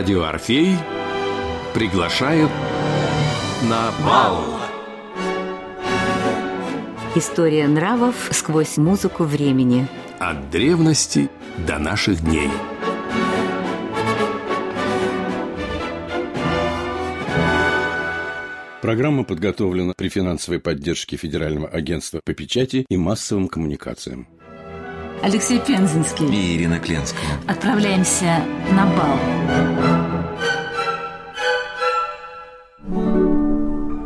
Радио Орфей приглашают на бал. История нравов сквозь музыку времени. От древности до наших дней. Программа подготовлена при финансовой поддержке Федерального агентства по печати и массовым коммуникациям. Алексей Пензенский и Ирина Кленская. Отправляемся на бал.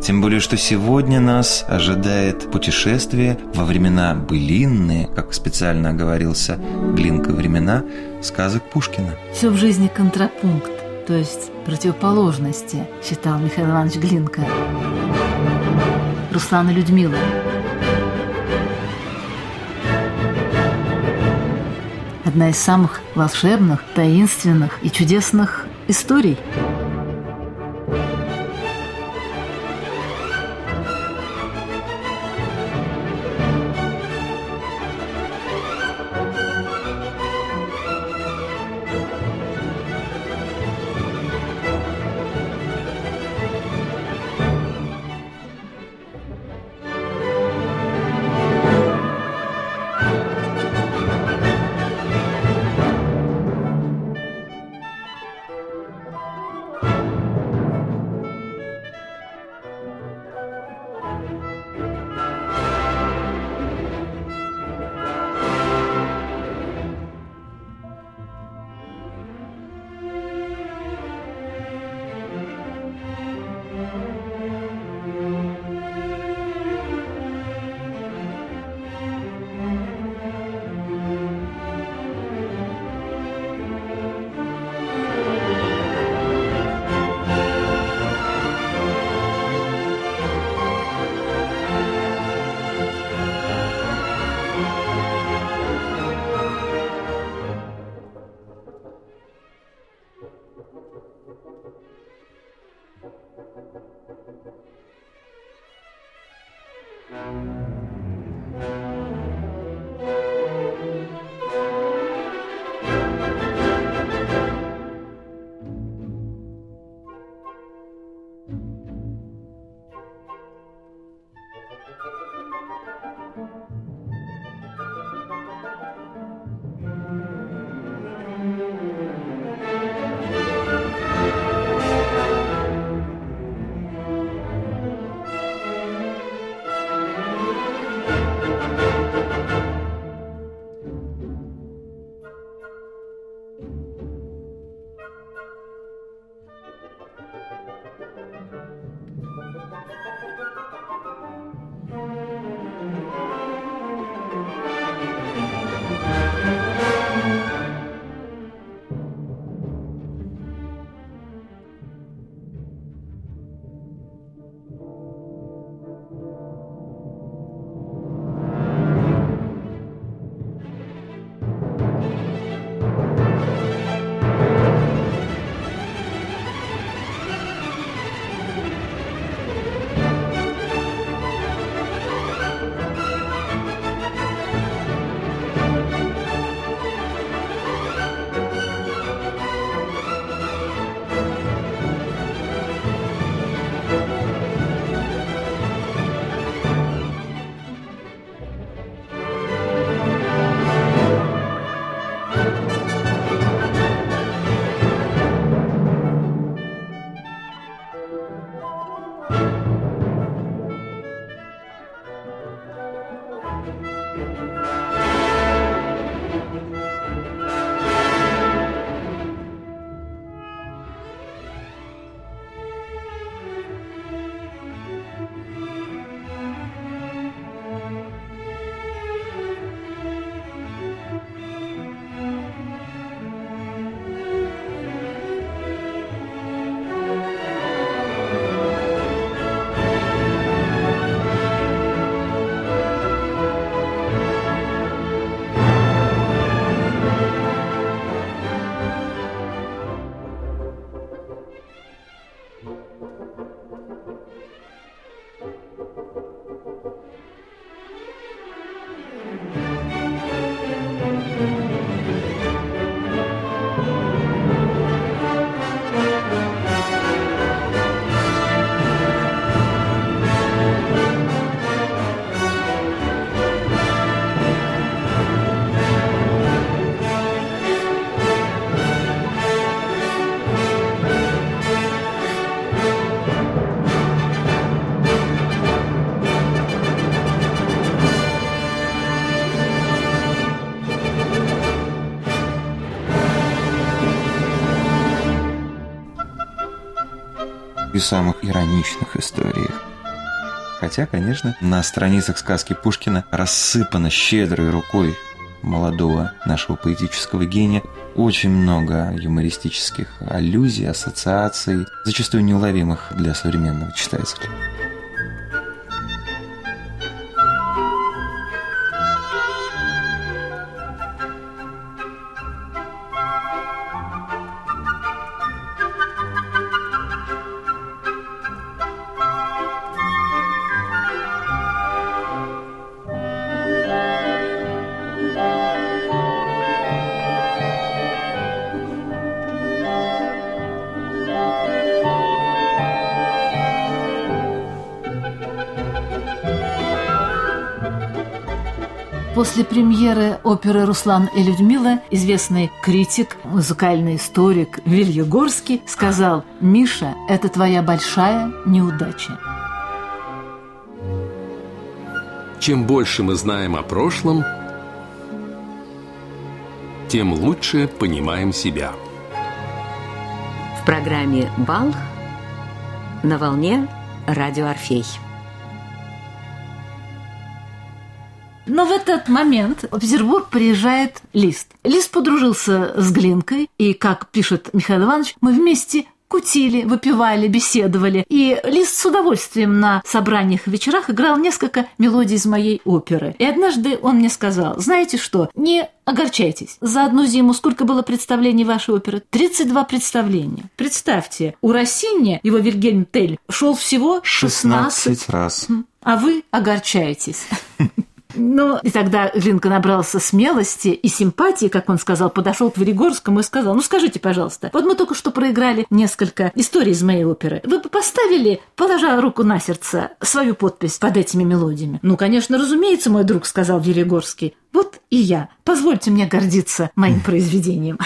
Тем более, что сегодня нас ожидает путешествие во времена былинные, как специально оговорился Глинка, времена сказок Пушкина. Все в жизни контрапункт, то есть противоположности, считал Михаил Иванович Глинка. Руслан и Людмила. Одна из самых волшебных, таинственных и чудесных историй – самых ироничных историях. Хотя, конечно, на страницах сказки Пушкина рассыпано щедрой рукой молодого нашего поэтического гения очень много юмористических аллюзий, ассоциаций, зачастую неуловимых для современного читателя. Премьеры оперы «Руслан и Людмила» известный критик, музыкальный историк Вильягорский сказал «Миша, это твоя большая неудача». Чем больше мы знаем о прошлом, тем лучше понимаем себя. В программе «Бал» на волне «Радио Орфей». Но в этот момент в Петербург приезжает Лист. Лист подружился с Глинкой, и, как пишет Михаил Иванович, мы вместе кутили, выпивали, беседовали. И Лист с удовольствием на собраниях и вечерах играл несколько мелодий из моей оперы. И однажды он мне сказал, знаете что, не огорчайтесь. За одну зиму сколько было представлений вашей оперы? 32 представления. Представьте, у Россини его Вильгельм Тель шел всего 16, 16 раз. А вы огорчаетесь. Ну, и тогда Глинка набрался смелости и симпатии, как он сказал, подошел к Веригорскому и сказал, ну скажите, пожалуйста, вот мы только что проиграли несколько историй из моей оперы. Вы бы поставили, положа руку на сердце, свою подпись под этими мелодиями? Ну, конечно, разумеется, мой друг, сказал Веригорский. Вот и я. Позвольте мне гордиться моим произведением.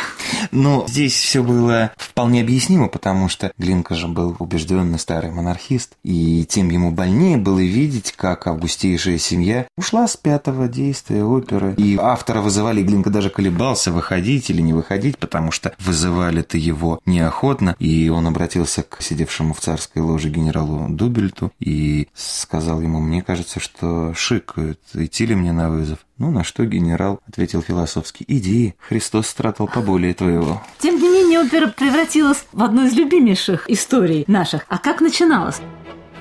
Но здесь все было вполне объяснимо, потому что Глинка же был убежденный старый монархист, и тем ему больнее было видеть, как августейшая семья ушла с пятого действия оперы. И автора вызывали, Глинка даже колебался, выходить или не выходить, потому что вызывали-то его неохотно, и он обратился к сидевшему в царской ложе генералу Дубельту и сказал ему, мне кажется, что шикают, идти ли мне на вызов. Ну, на что генерал ответил философски, иди, Христос стратал поболее твоего. Тем не менее, опера превратилась в одну из любимейших историй наших. А как начиналась?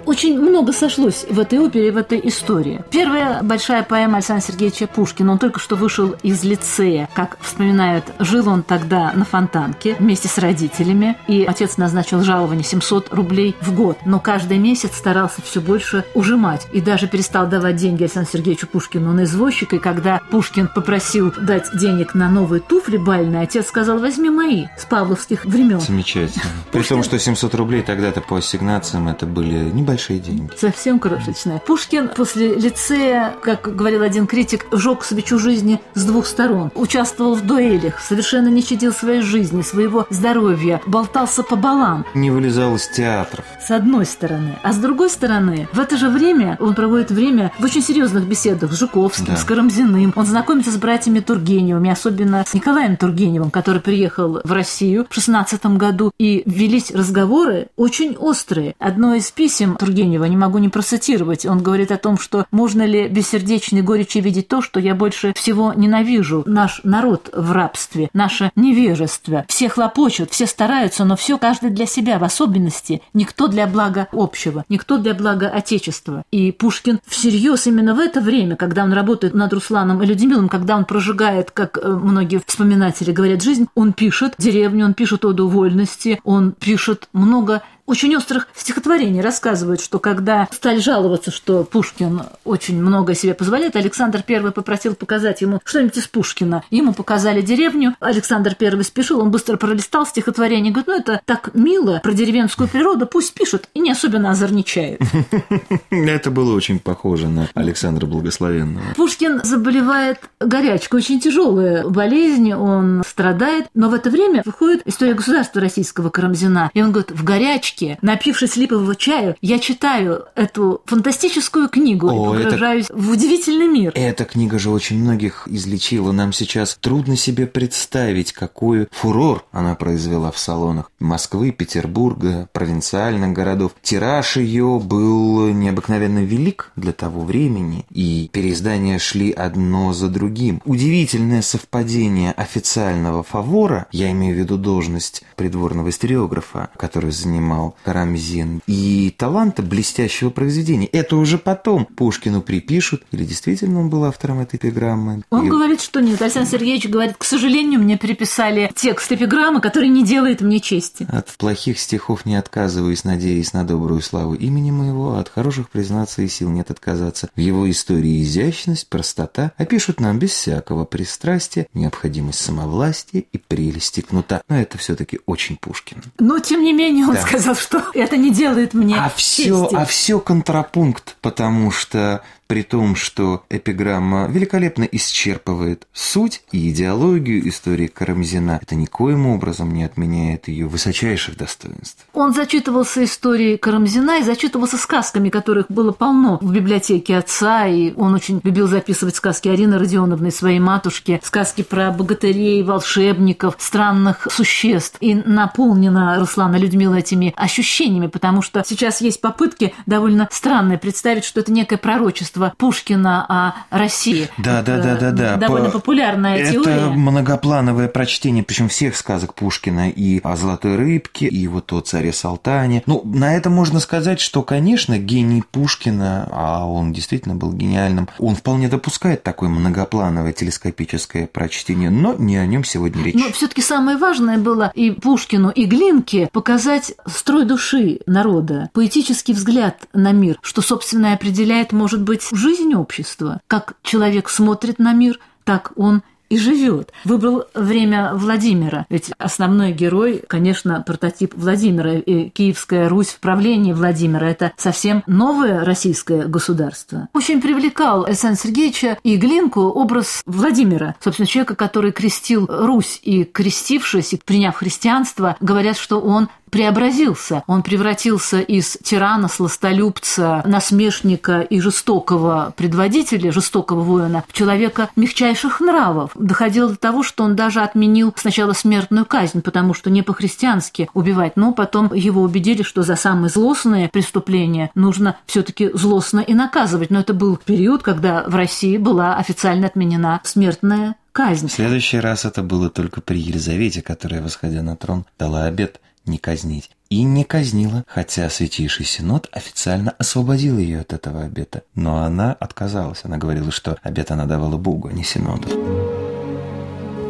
Очень много сошлось в этой опере, в этой истории. Первая большая поэма Александра Сергеевича Пушкина. Он только что вышел из лицея. Как вспоминают, жил он тогда на Фонтанке вместе с родителями. И отец назначил жалование 700 рублей в год. Но каждый месяц старался все больше ужимать. И даже перестал давать деньги Александру Сергеевичу Пушкину на извозчика. И когда Пушкин попросил дать денег на новые туфли бальные, отец сказал, возьми мои с павловских времен. Замечательно. При том, что 700 рублей тогда-то по ассигнациям это были небольшие большие деньги. Совсем крошечная. Пушкин после лицея, как говорил один критик, жег свечу жизни с двух сторон. Участвовал в дуэлях, совершенно не щадил своей жизни, своего здоровья, болтался по балам. Не вылезал из театров. С одной стороны. А с другой стороны, в это же время он проводит время в очень серьезных беседах с Жуковским, да. с Карамзиным. Он знакомится с братьями Тургеневыми, особенно с Николаем Тургеневым, который приехал в Россию в 16 году. И велись разговоры очень острые. Одно из писем Тургенева, не могу не процитировать, он говорит о том, что можно ли бессердечной горечи видеть то, что я больше всего ненавижу. Наш народ в рабстве, наше невежество. Все хлопочут, все стараются, но все каждый для себя, в особенности никто для блага общего, никто для блага Отечества. И Пушкин всерьез именно в это время, когда он работает над Русланом и Людмилом, когда он прожигает, как э, многие вспоминатели говорят, жизнь, он пишет деревню, он пишет оду вольности, он пишет много очень острых стихотворений рассказывают, что когда стали жаловаться, что Пушкин очень много себе позволяет, Александр I попросил показать ему что-нибудь из Пушкина. Ему показали деревню, Александр I спешил, он быстро пролистал стихотворение, говорит, ну это так мило, про деревенскую природу, пусть пишет, и не особенно озорничает. Это было очень похоже на Александра Благословенного. Пушкин заболевает горячкой, очень тяжелая болезнь, он страдает, но в это время выходит история государства российского Карамзина, и он говорит, в горячке лавочке, напившись липового чаю, я читаю эту фантастическую книгу О, и это- погружаюсь в удивительный мир. Эта книга же очень многих излечила. Нам сейчас трудно себе представить, какой фурор она произвела в салонах Москвы, Петербурга, провинциальных городов. Тираж ее был необыкновенно велик для того времени, и переиздания шли одно за другим. Удивительное совпадение официального фавора, я имею в виду должность придворного историографа, который занимал Карамзин, и таланта блестящего произведения. Это уже потом Пушкину припишут, или действительно он был автором этой эпиграммы. Он И- говорит, что нет. Александр Сергеевич говорит, к сожалению, мне переписали текст эпиграммы, который не делает мне чести. От плохих стихов не отказываюсь, надеясь на добрую славу имени моего, а от хороших, признаться, и сил нет отказаться. В его истории изящность, простота опишут нам без всякого пристрастия необходимость самовластия и прелести кнута. Но это все-таки очень Пушкин. Но, тем не менее, он Да. сказал, что это не делает мне А все, а все контрапункт, потому что при том, что эпиграмма великолепно исчерпывает суть и идеологию истории Карамзина, это никоим образом не отменяет ее высочайших достоинств. Он зачитывался историей Карамзина и зачитывался сказками, которых было полно в библиотеке отца, и он очень любил записывать сказки Арины Родионовны, своей матушке, сказки про богатырей, волшебников, странных существ. И наполнена Руслана Людмила этими ощущениями, потому что сейчас есть попытки довольно странные представить, что это некое пророчество Пушкина о России. Да, да, Это да, да, да. Довольно По- популярная Это теория. многоплановое прочтение, причем всех сказок Пушкина и о Золотой рыбке, и вот о царе Салтане. Ну, на это можно сказать, что, конечно, гений Пушкина, а он действительно был гениальным, он вполне допускает такое многоплановое телескопическое прочтение, но не о нем сегодня речь. Но все-таки самое важное было и Пушкину, и Глинке показать строй души народа, поэтический взгляд на мир, что, собственно, и определяет, может быть, жизнь общества. Как человек смотрит на мир, так он и живет. Выбрал время Владимира. Ведь основной герой, конечно, прототип Владимира. И Киевская Русь в правлении Владимира – это совсем новое российское государство. Очень привлекал Александра Сергеевича и Глинку образ Владимира, собственно, человека, который крестил Русь. И крестившись, и приняв христианство, говорят, что он преобразился. Он превратился из тирана, сластолюбца, насмешника и жестокого предводителя, жестокого воина, в человека мягчайших нравов. Доходило до того, что он даже отменил сначала смертную казнь, потому что не по-христиански убивать, но потом его убедили, что за самые злостные преступления нужно все-таки злостно и наказывать. Но это был период, когда в России была официально отменена смертная казнь. В следующий раз это было только при Елизавете, которая, восходя на трон, дала обет не казнить. И не казнила, хотя Святейший Синод официально освободил ее от этого обета. Но она отказалась. Она говорила, что обет она давала Богу, а не Синоду.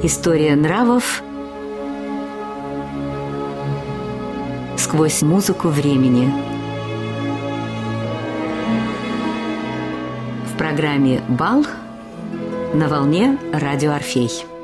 История нравов сквозь музыку времени. В программе «Бал» на волне радио «Орфей».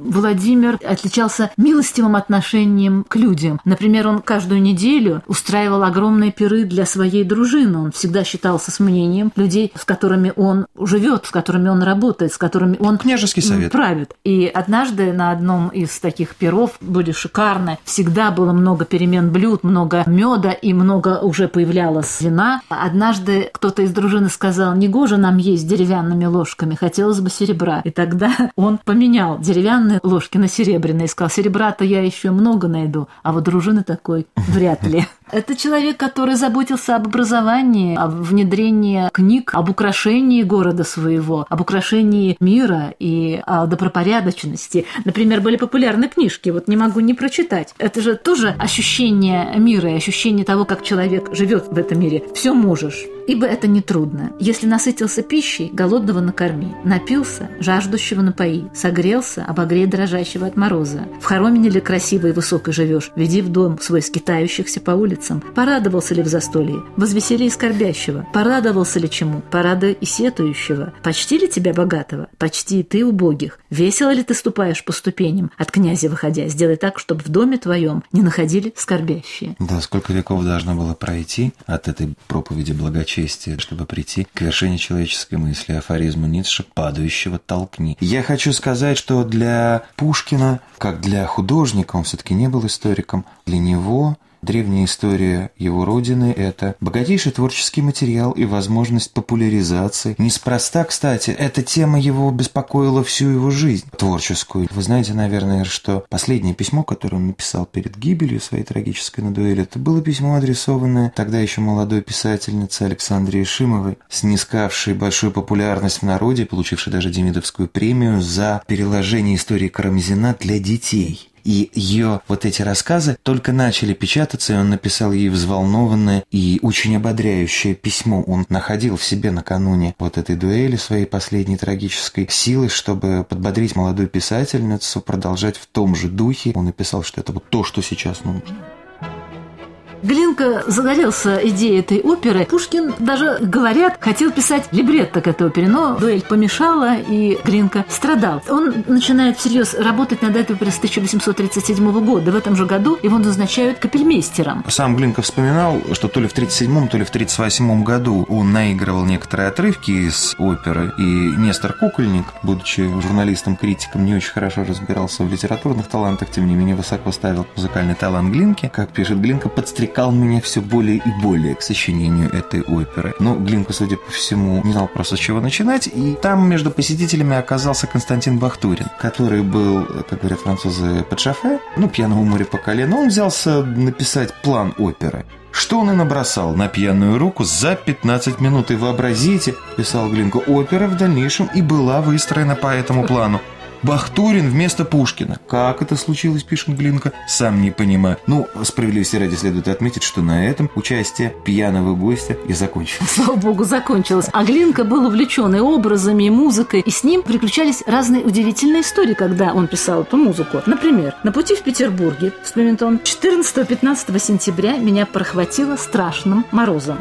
Владимир отличался милостивым отношением к людям. Например, он каждую неделю устраивал огромные пиры для своей дружины. Он всегда считался с мнением людей, с которыми он живет, с которыми он работает, с которыми он Княжеский совет. правит. И однажды на одном из таких пиров были шикарные. Всегда было много перемен блюд, много меда и много уже появлялось вина. Однажды кто-то из дружины сказал, негоже нам есть деревянными ложками, хотелось бы серебра. И тогда он поменял деревянные ложки на серебряные и сказал, серебра-то я еще много найду, а вот дружины такой вряд ли. Это человек, который заботился об образовании, об внедрении книг, об украшении города своего, об украшении мира и о добропорядочности. Например, были популярны книжки, вот не могу не прочитать. Это же тоже ощущение мира и ощущение того, как человек живет в этом мире. Все можешь. Ибо это не трудно. Если насытился пищей, голодного накорми, напился, жаждущего напои, согрелся, обогрей дрожащего от мороза. В хоромине ли красиво и высоко живешь, веди в дом свой скитающихся по улицам. Порадовался ли в застолье, возвесели и скорбящего, порадовался ли чему, порада и сетующего. Почти ли тебя богатого, почти и ты убогих. Весело ли ты ступаешь по ступеням, от князя выходя, сделай так, чтобы в доме твоем не находили скорбящие. Да, сколько веков должно было пройти от этой проповеди благочестия, чтобы прийти к вершине человеческой мысли, афоризму Ницше «падающего толкни». Я хочу сказать, что для Пушкина, как для художника, он все-таки не был историком, для него древняя история его родины – это богатейший творческий материал и возможность популяризации. Неспроста, кстати, эта тема его беспокоила всю его жизнь творческую. Вы знаете, наверное, что последнее письмо, которое он написал перед гибелью своей трагической на дуэли, это было письмо, адресованное тогда еще молодой писательнице Александре Ишимовой, снискавшей большую популярность в народе, получившей даже Демидовскую премию за переложение истории Карамзина для детей. И ее вот эти рассказы только начали печататься, и он написал ей взволнованное и очень ободряющее письмо. Он находил в себе накануне вот этой дуэли своей последней трагической силы, чтобы подбодрить молодую писательницу, продолжать в том же духе. Он написал, что это вот то, что сейчас нужно. Глинка загорелся идеей этой оперы. Пушкин даже, говорят, хотел писать либретто к этой опере, но дуэль помешала, и Глинка страдал. Он начинает всерьез работать над этой оперой с 1837 года. В этом же году его назначают капельмейстером. Сам Глинка вспоминал, что то ли в 37 то ли в 38 году он наигрывал некоторые отрывки из оперы, и Нестор Кукольник, будучи журналистом-критиком, не очень хорошо разбирался в литературных талантах, тем не менее высоко ставил музыкальный талант Глинки. Как пишет Глинка, подстрекал увлекал меня все более и более к сочинению этой оперы. Но Глинка, судя по всему, не знал просто с чего начинать, и там между посетителями оказался Константин Бахтурин, который был, как говорят французы, под шофе, ну, пьяного моря по колено. Он взялся написать план оперы. Что он и набросал на пьяную руку за 15 минут. И вообразите, писал Глинка, опера в дальнейшем и была выстроена по этому плану. Бахтурин вместо Пушкина. Как это случилось, пишет Глинка, сам не понимаю. Ну, справедливости ради следует отметить, что на этом участие пьяного гостя и закончилось. Слава богу, закончилось. А Глинка был увлечен и образами, и музыкой, и с ним приключались разные удивительные истории, когда он писал эту музыку. Например, на пути в Петербурге, вспоминает он, 14-15 сентября меня прохватило страшным морозом.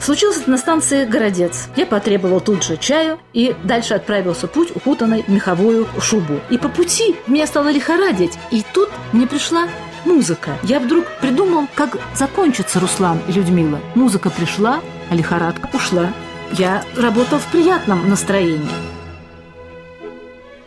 Случилось это на станции «Городец». Я потребовал тут же чаю и дальше отправился путь укутанной в меховую шубу. И по пути меня стало лихорадить. И тут мне пришла музыка. Я вдруг придумал, как закончится Руслан и Людмила. Музыка пришла, а лихорадка ушла. Я работал в приятном настроении.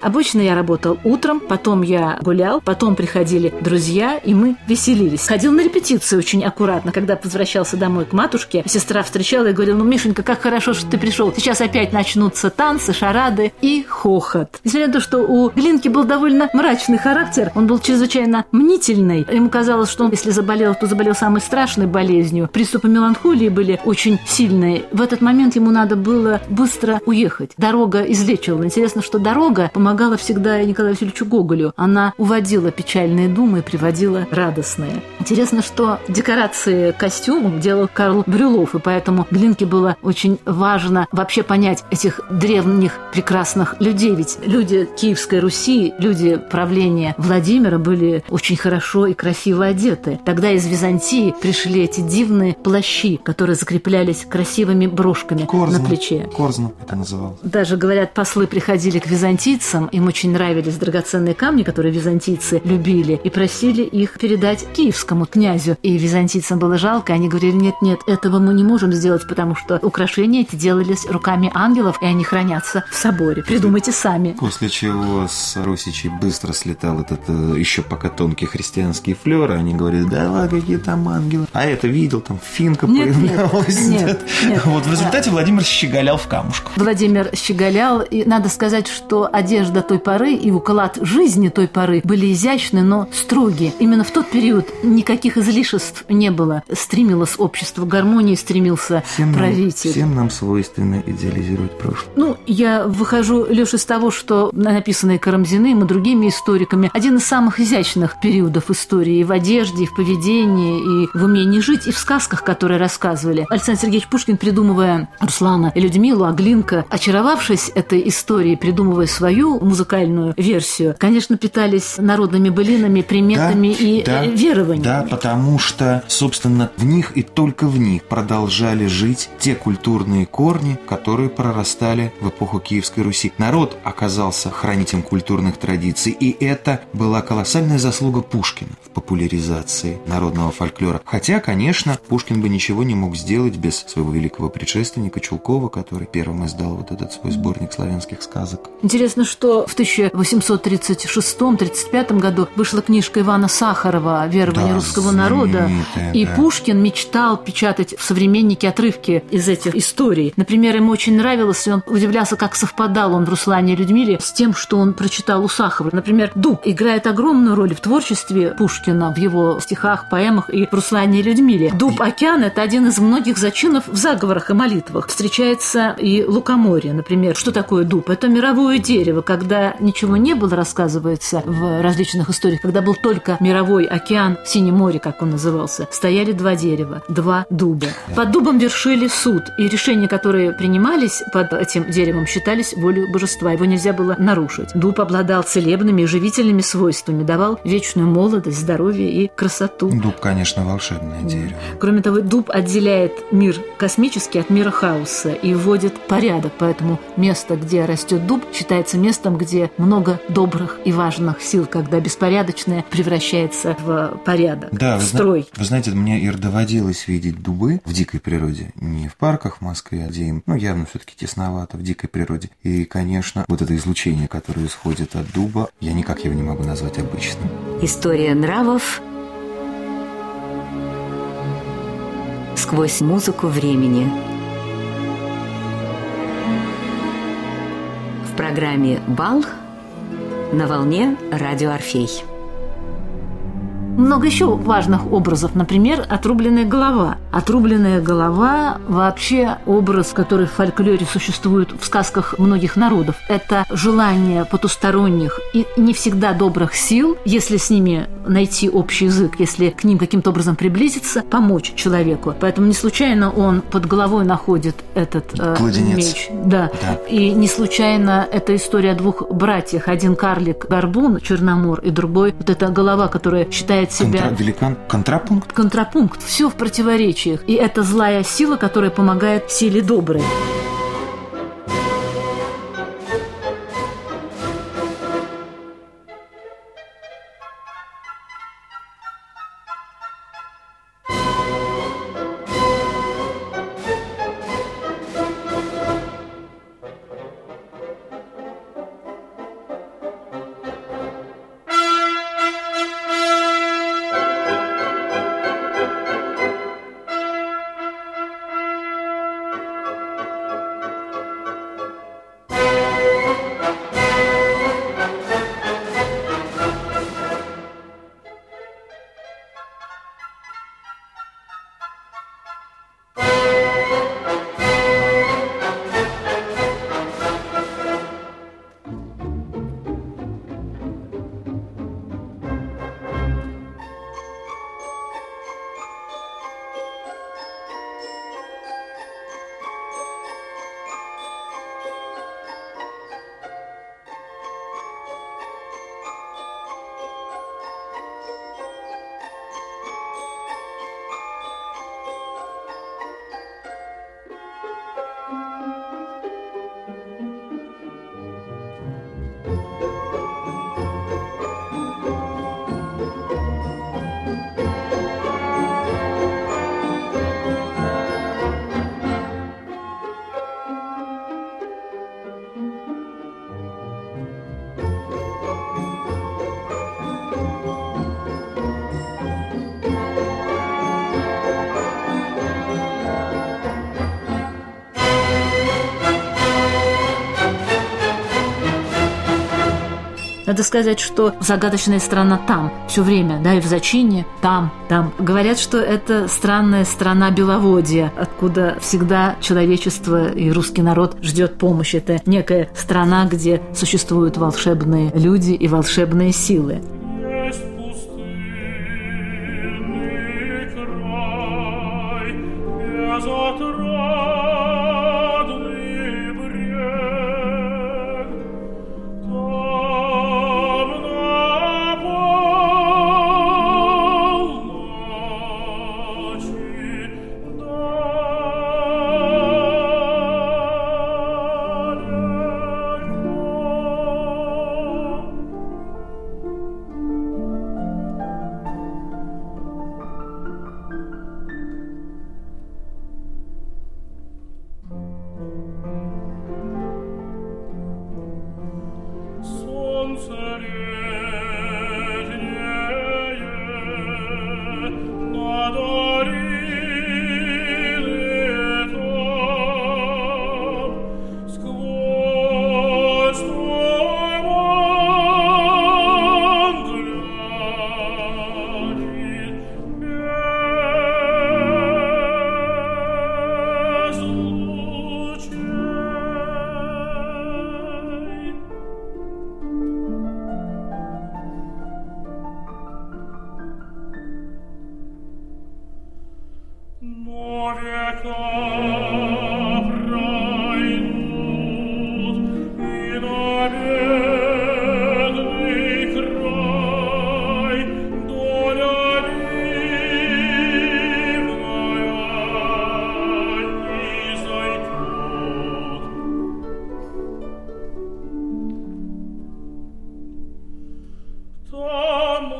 Обычно я работал утром, потом я гулял, потом приходили друзья, и мы веселились. Ходил на репетиции очень аккуратно. Когда возвращался домой к матушке, сестра встречала и говорила, ну, Мишенька, как хорошо, что ты пришел. Сейчас опять начнутся танцы, шарады и хохот. Несмотря на то, что у Глинки был довольно мрачный характер, он был чрезвычайно мнительный. Ему казалось, что он, если заболел, то заболел самой страшной болезнью. Приступы меланхолии были очень сильные. В этот момент ему надо было быстро уехать. Дорога излечивала. Интересно, что дорога помогала помогала всегда Николаю Васильевичу Гоголю. Она уводила печальные думы и приводила радостные. Интересно, что декорации костюмов делал Карл Брюлов, и поэтому Глинке было очень важно вообще понять этих древних прекрасных людей. Ведь люди Киевской Руси, люди правления Владимира были очень хорошо и красиво одеты. Тогда из Византии пришли эти дивные плащи, которые закреплялись красивыми брошками Корзна. на плече. Корзна это называлось. Даже, говорят, послы приходили к византийцам, византийцам им очень нравились драгоценные камни, которые византийцы любили, и просили их передать киевскому князю. И византийцам было жалко, они говорили, нет-нет, этого мы не можем сделать, потому что украшения эти делались руками ангелов, и они хранятся в соборе. Придумайте сами. После чего с Русичей быстро слетал этот э, еще пока тонкий христианский флер, и они говорили, да ладно, какие там ангелы. А это видел, там финка Нет, нет, появлялась. нет, нет. Вот в результате Владимир щеголял в камушку. Владимир щеголял, и надо сказать, что одежда той поры и уклад жизни той поры были изящны, но строгие. Именно в тот период никаких излишеств не было. Стремилось общество к гармонии, стремился Всем нам, правитель. всем нам свойственно идеализировать прошлое. Ну, я выхожу, лишь из того, что написанное Карамзиным и другими историками, один из самых изящных периодов истории и в одежде, и в поведении, и в умении жить, и в сказках, которые рассказывали. Александр Сергеевич Пушкин, придумывая Руслана и Людмилу, Аглинка, очаровавшись этой историей, придумывая свою музыкальную версию, конечно, питались народными былинами, приметами и да, э, верованиями. Да, потому что, собственно, в них и только в них продолжали жить те культурные корни, которые прорастали в эпоху Киевской Руси. Народ оказался хранителем культурных традиций, и это была колоссальная заслуга Пушкина в популяризации народного фольклора. Хотя, конечно, Пушкин бы ничего не мог сделать без своего великого предшественника Чулкова, который первым издал вот этот свой сборник славянских сказок. Интересно, что в 1836-35 году вышла книжка Ивана Сахарова «Верование Да, русского народа. И да. Пушкин мечтал печатать в «Современнике» отрывки из этих историй. Например, ему очень нравилось, и он удивлялся, как совпадал он в «Руслане и Людмиле» с тем, что он прочитал у Сахарова. Например, дуб играет огромную роль в творчестве Пушкина, в его стихах, поэмах и в «Руслане и Людмиле». Дуб океан – это один из многих зачинов в заговорах и молитвах. Встречается и лукоморье, например. Что такое дуб? Это мировое дерево, когда ничего не было, рассказывается в различных историях, когда был только мировой океан, Синее море, как он назывался, стояли два дерева, два дуба. Под дубом вершили суд, и решения, которые принимались под этим деревом, считались волей божества. Его нельзя было нарушить. Дуб обладал целебными и живительными свойствами, давал вечную молодость, здоровье и красоту. Дуб, конечно, волшебное дерево. Кроме того, дуб отделяет мир космический от мира хаоса и вводит порядок. Поэтому место, где растет дуб, считается местом, где много добрых и важных сил, когда беспорядочное превращается в порядок, Да, в вы, зна- строй. вы знаете, мне и доводилось видеть дубы в дикой природе. Не в парках в Москве, где им, ну, явно все-таки тесновато, в дикой природе. И, конечно, вот это излучение, которое исходит от дуба, я никак его не могу назвать обычным. История нравов сквозь музыку времени. Программе «Бал» на волне радио «Орфей». Много еще важных образов. Например, отрубленная голова. Отрубленная голова – вообще образ, который в фольклоре существует в сказках многих народов. Это желание потусторонних и не всегда добрых сил, если с ними найти общий язык, если к ним каким-то образом приблизиться, помочь человеку. Поэтому не случайно он под головой находит этот э, Кладенец. меч. Да. Да. И не случайно эта история о двух братьях. Один карлик Горбун, Черномор, и другой вот эта голова, которая считает себя Контра- Великан контрапункт? контрапункт. Все в противоречиях. И это злая сила, которая помогает силе доброй. Надо сказать, что загадочная страна там все время, да, и в зачине там, там. Говорят, что это странная страна Беловодья, откуда всегда человечество и русский народ ждет помощи. Это некая страна, где существуют волшебные люди и волшебные силы. Там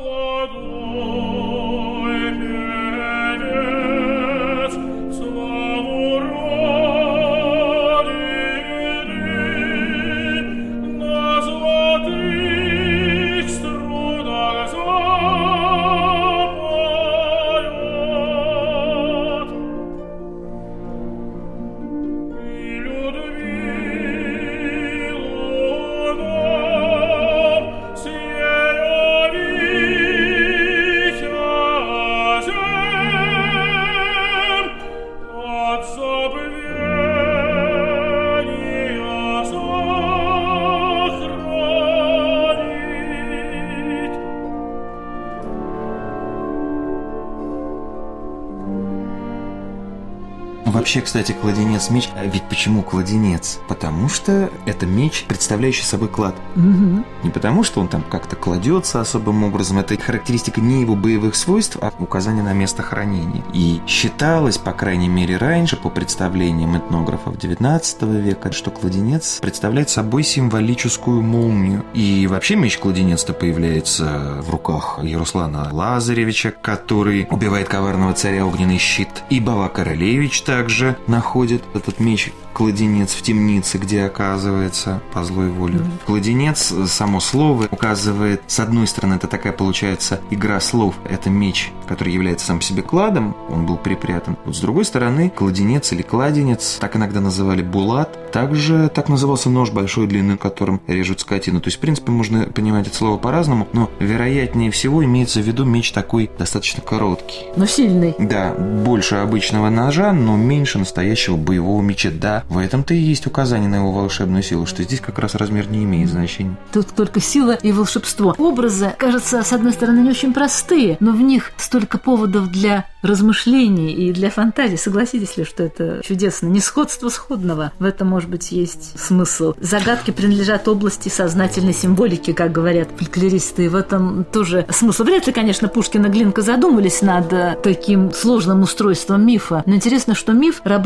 кстати, кладенец меч. А ведь почему кладенец? Потому что это меч, представляющий собой клад. Не потому, что он там как-то кладется особым образом. Это характеристика не его боевых свойств, а указание на место хранения. И считалось, по крайней мере, раньше, по представлениям этнографов XIX века, что кладенец представляет собой символическую молнию. И вообще меч-кладенец-то появляется в руках Яруслана Лазаревича, который убивает коварного царя Огненный щит. И Бава Королевич также находит этот меч кладенец в темнице, где оказывается по злой воле. Кладенец, само слово, указывает, с одной стороны, это такая получается игра слов. Это меч, который является сам себе кладом, он был припрятан. Вот с другой стороны, кладенец или кладенец, так иногда называли булат, также так назывался нож большой длины, которым режут скотину. То есть, в принципе, можно понимать это слово по-разному, но вероятнее всего имеется в виду меч такой достаточно короткий. Но сильный. Да, больше обычного ножа, но меньше настоящего боевого меча. Да, в этом-то и есть указание на его волшебную силу, что здесь как раз размер не имеет значения. Тут только сила и волшебство. Образы, кажется, с одной стороны, не очень простые, но в них столько поводов для размышлений и для фантазии. Согласитесь ли, что это чудесно? Несходство сходного. В этом, может быть, есть смысл. Загадки принадлежат области сознательной символики, как говорят фольклористы. В этом тоже смысл. Вряд ли, конечно, Пушкин и Глинка задумывались над э, таким сложным устройством мифа. Но интересно, что миф работает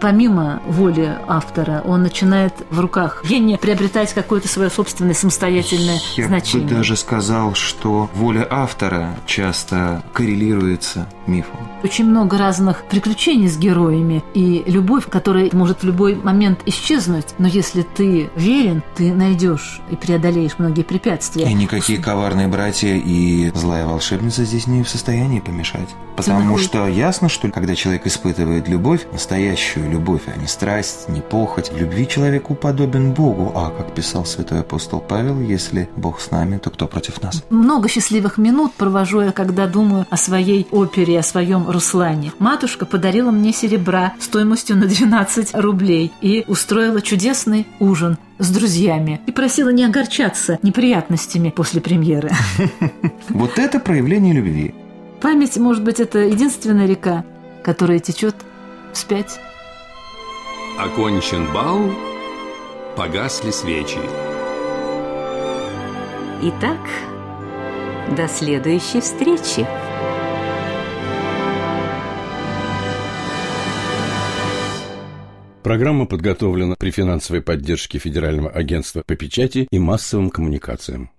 помимо воли автора. Он начинает в руках гения приобретать какое-то свое собственное самостоятельное Я значение. бы даже сказал, что воля автора часто коррелируется мифом. Очень много разных приключений с героями и любовь, которая может в любой момент исчезнуть. Но если ты верен, ты найдешь и преодолеешь многие препятствия. И никакие коварные братья и злая волшебница здесь не в состоянии помешать. Потому что ясно, что когда человек испытывает любовь, настоящую любовь, а не страсть, не похоть, в любви человеку подобен Богу. А, как писал святой апостол Павел, если Бог с нами, то кто против нас? Много счастливых минут провожу я, когда думаю о своей опере, о своем Руслане. Матушка подарила мне серебра стоимостью на 12 рублей и устроила чудесный ужин с друзьями и просила не огорчаться неприятностями после премьеры. Вот это проявление любви. Память, может быть, это единственная река, которая течет вспять. Окончен бал, погасли свечи. Итак, до следующей встречи. Программа подготовлена при финансовой поддержке Федерального агентства по печати и массовым коммуникациям.